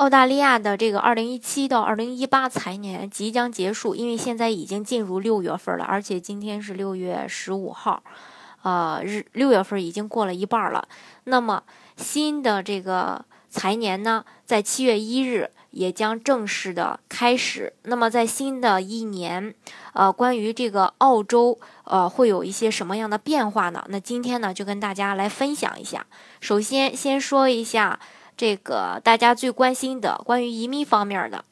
澳大利亚的这个二零一七到二零一八财年即将结束，因为现在已经进入六月份了，而且今天是六月十五号，呃，日六月份已经过了一半了。那么新的这个财年呢，在七月一日也将正式的开始。那么在新的一年，呃，关于这个澳洲，呃，会有一些什么样的变化呢？那今天呢，就跟大家来分享一下。首先，先说一下。这个大家最关心的关于移民方面的，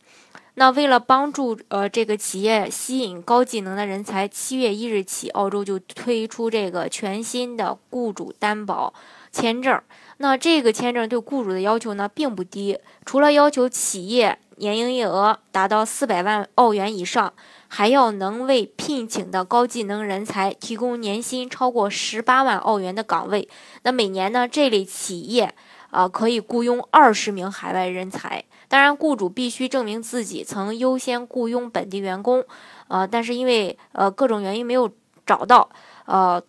那为了帮助呃这个企业吸引高技能的人才，七月一日起，澳洲就推出这个全新的雇主担保签证。那这个签证对雇主的要求呢并不低，除了要求企业年营业额达到四百万澳元以上，还要能为聘请的高技能人才提供年薪超过十八万澳元的岗位。那每年呢，这类企业。啊，可以雇佣二十名海外人才，当然，雇主必须证明自己曾优先雇佣本地员工，啊，但是因为呃各种原因没有找到，呃，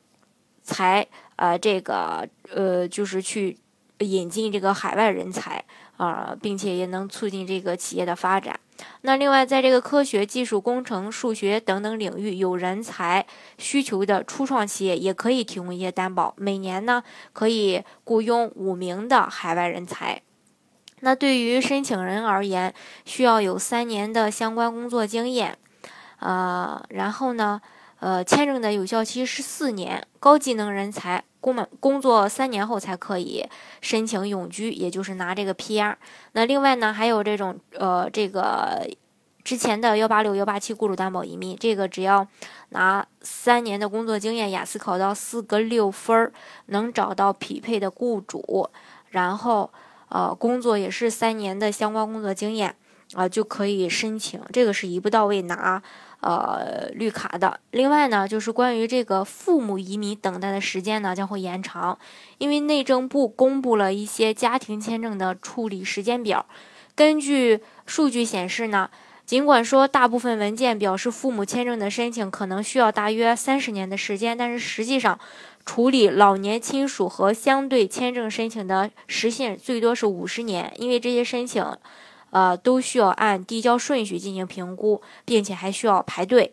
才呃这个呃就是去引进这个海外人才啊，并且也能促进这个企业的发展。那另外，在这个科学技术、工程、数学等等领域有人才需求的初创企业，也可以提供一些担保，每年呢可以雇佣五名的海外人才。那对于申请人而言，需要有三年的相关工作经验，呃，然后呢，呃，签证的有效期是四年，高技能人才。工满工作三年后才可以申请永居，也就是拿这个 PR。那另外呢，还有这种呃，这个之前的幺八六、幺八七雇主担保移民，这个只要拿三年的工作经验，雅思考到四个六分儿，能找到匹配的雇主，然后呃，工作也是三年的相关工作经验啊，就可以申请。这个是一步到位拿。呃，绿卡的。另外呢，就是关于这个父母移民等待的时间呢，将会延长，因为内政部公布了一些家庭签证的处理时间表。根据数据显示呢，尽管说大部分文件表示父母签证的申请可能需要大约三十年的时间，但是实际上，处理老年亲属和相对签证申请的时限最多是五十年，因为这些申请。呃，都需要按递交顺序进行评估，并且还需要排队，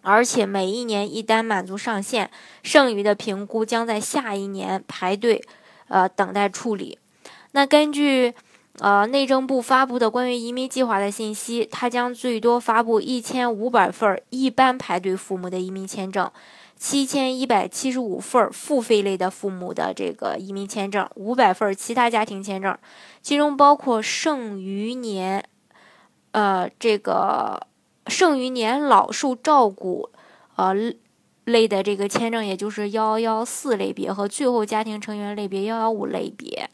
而且每一年一单满足上限，剩余的评估将在下一年排队，呃，等待处理。那根据呃内政部发布的关于移民计划的信息，它将最多发布一千五百份儿一般排队父母的移民签证。七千一百七十五份付费类的父母的这个移民签证，五百份其他家庭签证，其中包括剩余年，呃，这个剩余年老受照顾，呃类的这个签证，也就是幺幺四类别和最后家庭成员类别幺幺五类别，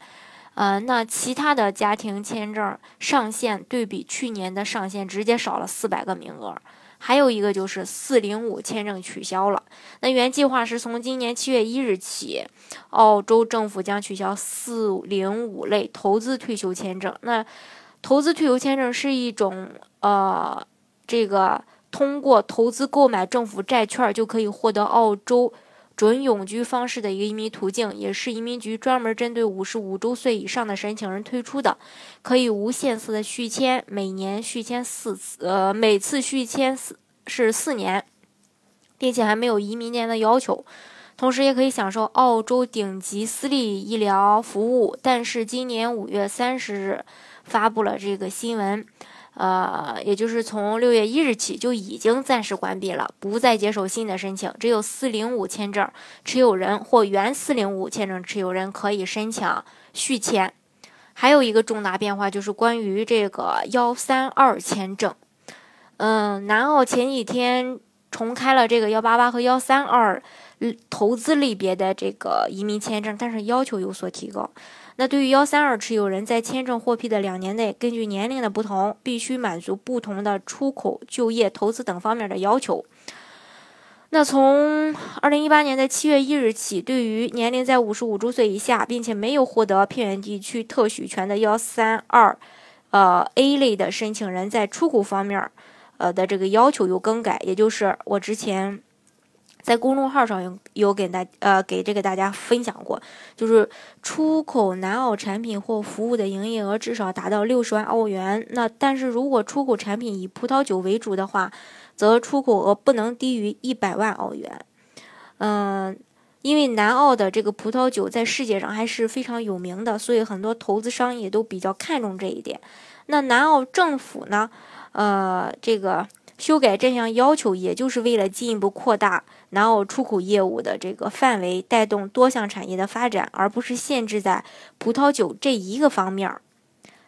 呃，那其他的家庭签证上限对比去年的上限直接少了四百个名额。还有一个就是四零五签证取消了。那原计划是从今年七月一日起，澳洲政府将取消四零五类投资退休签证。那投资退休签证是一种呃，这个通过投资购买政府债券就可以获得澳洲。准永居方式的一个移民途径，也是移民局专门针对五十五周岁以上的申请人推出的，可以无限次的续签，每年续签四次，呃，每次续签四是四年，并且还没有移民年的要求，同时也可以享受澳洲顶级私立医疗服务。但是今年五月三十日发布了这个新闻。呃，也就是从六月一日起就已经暂时关闭了，不再接受新的申请。只有四零五签证持有人或原四零五签证持有人可以申请续签。还有一个重大变化就是关于这个幺三二签证。嗯，南澳前几天重开了这个幺八八和幺三二投资类别的这个移民签证，但是要求有所提高。那对于幺三二持有人，在签证获批的两年内，根据年龄的不同，必须满足不同的出口、就业、投资等方面的要求。那从二零一八年的七月一日起，对于年龄在五十五周岁以下，并且没有获得偏远地区特许权的幺三二，呃 A 类的申请人，在出口方面，呃的这个要求有更改，也就是我之前在公众号上有有给大呃给这个大家分享过，就是出口南澳产品或服务的营业额至少达到六十万澳元。那但是如果出口产品以葡萄酒为主的话，则出口额不能低于一百万澳元。嗯，因为南澳的这个葡萄酒在世界上还是非常有名的，所以很多投资商也都比较看重这一点。那南澳政府呢，呃，这个修改这项要求，也就是为了进一步扩大南澳出口业务的这个范围，带动多项产业的发展，而不是限制在葡萄酒这一个方面。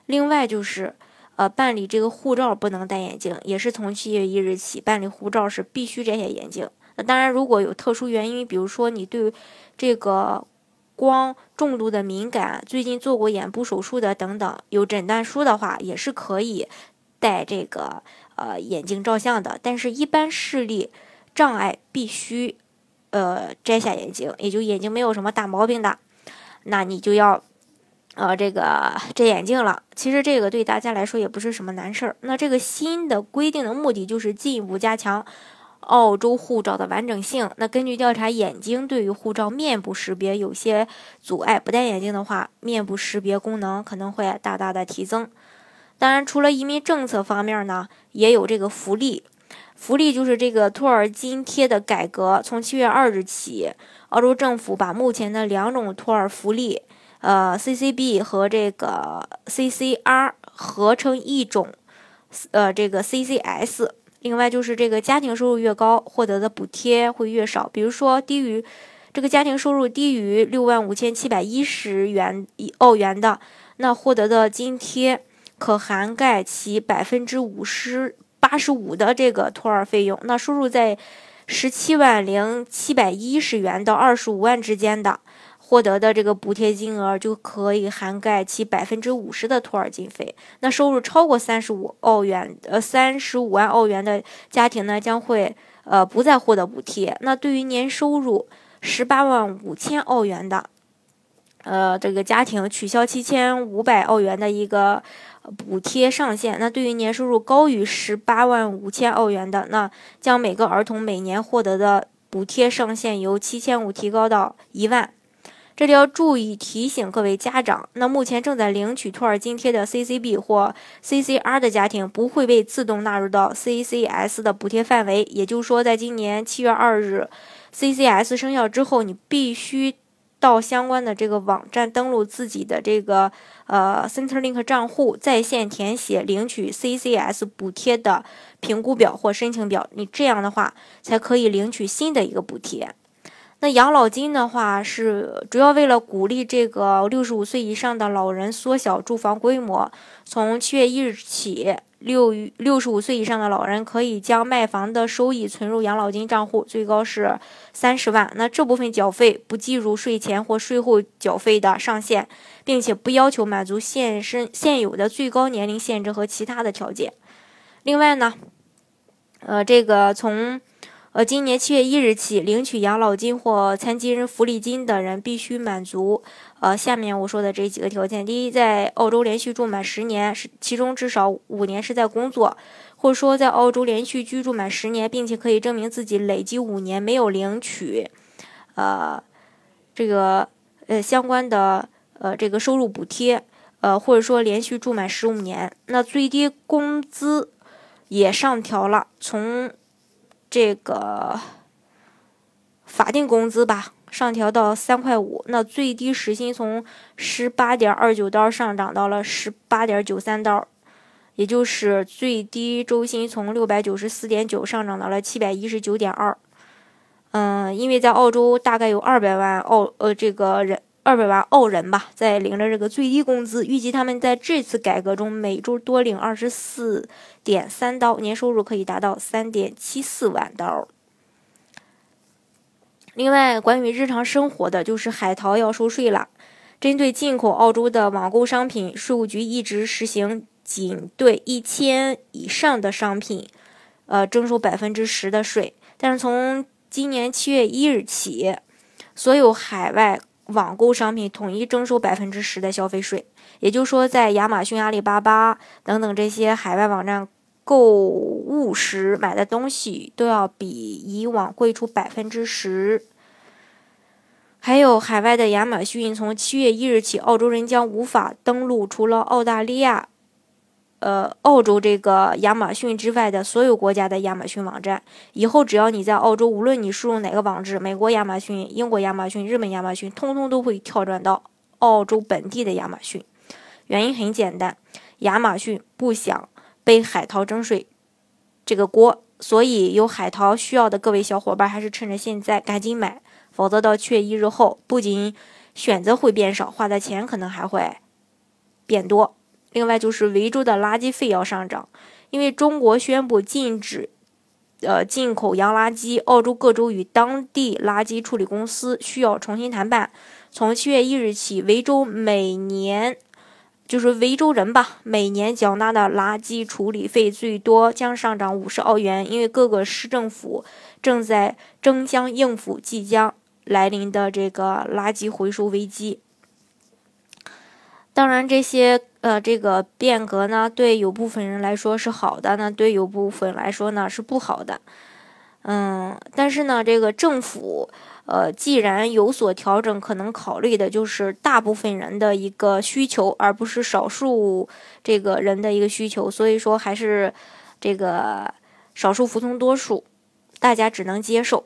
另外就是。呃，办理这个护照不能戴眼镜，也是从七月一日起办理护照是必须摘下眼镜。那当然，如果有特殊原因，比如说你对这个光重度的敏感，最近做过眼部手术的等等，有诊断书的话，也是可以戴这个呃眼镜照相的。但是，一般视力障碍必须呃摘下眼镜，也就眼睛没有什么大毛病的，那你就要。呃，这个摘眼镜了，其实这个对大家来说也不是什么难事儿。那这个新的规定的目的就是进一步加强澳洲护照的完整性。那根据调查，眼睛对于护照面部识别有些阻碍，不戴眼镜的话，面部识别功能可能会大大的提升。当然，除了移民政策方面呢，也有这个福利。福利就是这个托儿津贴的改革，从七月二日起，澳洲政府把目前的两种托儿福利。呃，CCB 和这个 CCR 合成一种，呃，这个 CCS。另外就是这个家庭收入越高，获得的补贴会越少。比如说，低于这个家庭收入低于六万五千七百一十元澳元的，那获得的津贴可涵盖其百分之五十八十五的这个托儿费用。那收入在十七万零七百一十元到二十五万之间的。获得的这个补贴金额就可以涵盖其百分之五十的托儿经费。那收入超过三十五澳元，呃，三十五万澳元的家庭呢，将会呃不再获得补贴。那对于年收入十八万五千澳元的，呃，这个家庭取消七千五百澳元的一个补贴上限。那对于年收入高于十八万五千澳元的，那将每个儿童每年获得的补贴上限由七千五提高到一万。这里要注意提醒各位家长，那目前正在领取托儿津贴的 CCB 或 CCR 的家庭不会被自动纳入到 CCS 的补贴范围。也就是说，在今年七月二日 CCS 生效之后，你必须到相关的这个网站登录自己的这个呃 Centerlink 账户，在线填写领取 CCS 补贴的评估表或申请表，你这样的话才可以领取新的一个补贴。那养老金的话，是主要为了鼓励这个六十五岁以上的老人缩小住房规模。从七月一日起，六六十五岁以上的老人可以将卖房的收益存入养老金账户，最高是三十万。那这部分缴费不计入税前或税后缴费的上限，并且不要求满足现身现有的最高年龄限制和其他的条件。另外呢，呃，这个从呃，今年七月一日起，领取养老金或残疾人福利金的人必须满足呃下面我说的这几个条件：第一，在澳洲连续住满十年，是其中至少五年是在工作，或者说在澳洲连续居住满十年，并且可以证明自己累计五年没有领取呃这个呃相关的呃这个收入补贴，呃或者说连续住满十五年，那最低工资也上调了，从这个法定工资吧，上调到三块五。那最低时薪从十八点二九刀上涨到了十八点九三刀，也就是最低周薪从六百九十四点九上涨到了七百一十九点二。嗯，因为在澳洲大概有二百万澳呃这个人二百万澳人吧，在领着这个最低工资，预计他们在这次改革中每周多领二十四。点三刀，年收入可以达到三点七四万刀。另外，关于日常生活的，就是海淘要收税了。针对进口澳洲的网购商品，税务局一直实行仅对一千以上的商品，呃，征收百分之十的税。但是从今年七月一日起，所有海外网购商品统一征收百分之十的消费税。也就是说，在亚马逊、阿里巴巴等等这些海外网站购物时买的东西，都要比以往贵出百分之十。还有海外的亚马逊，从七月一日起，澳洲人将无法登录除了澳大利亚、呃澳洲这个亚马逊之外的所有国家的亚马逊网站。以后只要你在澳洲，无论你输入哪个网址，美国亚马逊、英国亚马逊、日本亚马逊，通通都会跳转到澳洲本地的亚马逊。原因很简单，亚马逊不想背海淘征税这个锅，所以有海淘需要的各位小伙伴，还是趁着现在赶紧买。否则到七月一日后，不仅选择会变少，花的钱可能还会变多。另外就是维州的垃圾费要上涨，因为中国宣布禁止呃进口洋垃圾，澳洲各州与当地垃圾处理公司需要重新谈判。从七月一日起，维州每年就是维州人吧，每年缴纳的垃圾处理费最多将上涨五十澳元，因为各个市政府正在争相应付即将。来临的这个垃圾回收危机，当然这些呃这个变革呢，对有部分人来说是好的，那对有部分来说呢是不好的。嗯，但是呢，这个政府呃既然有所调整，可能考虑的就是大部分人的一个需求，而不是少数这个人的一个需求，所以说还是这个少数服从多数，大家只能接受。